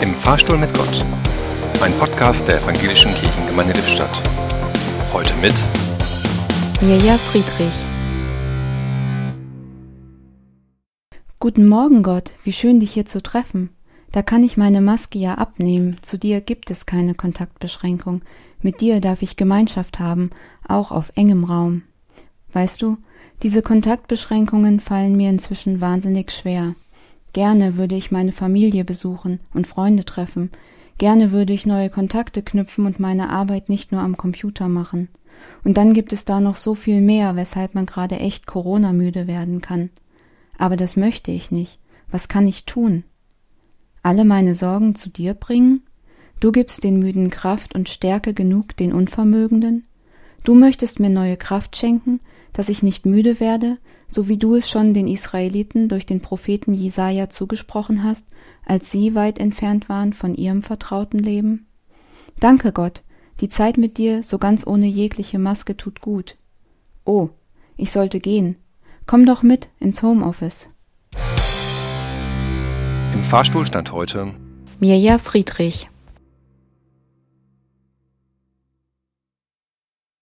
Im Fahrstuhl mit Gott. Ein Podcast der Evangelischen Kirchengemeinde Lippstadt. Heute mit Mirja Friedrich. Guten Morgen, Gott. Wie schön, dich hier zu treffen. Da kann ich meine Maske ja abnehmen. Zu dir gibt es keine Kontaktbeschränkung. Mit dir darf ich Gemeinschaft haben, auch auf engem Raum. Weißt du, diese Kontaktbeschränkungen fallen mir inzwischen wahnsinnig schwer. Gerne würde ich meine Familie besuchen und Freunde treffen. Gerne würde ich neue Kontakte knüpfen und meine Arbeit nicht nur am Computer machen. Und dann gibt es da noch so viel mehr, weshalb man gerade echt Corona müde werden kann. Aber das möchte ich nicht. Was kann ich tun? Alle meine Sorgen zu dir bringen? Du gibst den Müden Kraft und Stärke genug den Unvermögenden? Du möchtest mir neue Kraft schenken, dass ich nicht müde werde, so wie du es schon den Israeliten durch den Propheten Jesaja zugesprochen hast, als sie weit entfernt waren von ihrem vertrauten Leben? Danke Gott, die Zeit mit dir, so ganz ohne jegliche Maske, tut gut. Oh, ich sollte gehen. Komm doch mit ins Homeoffice. Im Fahrstuhl stand heute Mirja Friedrich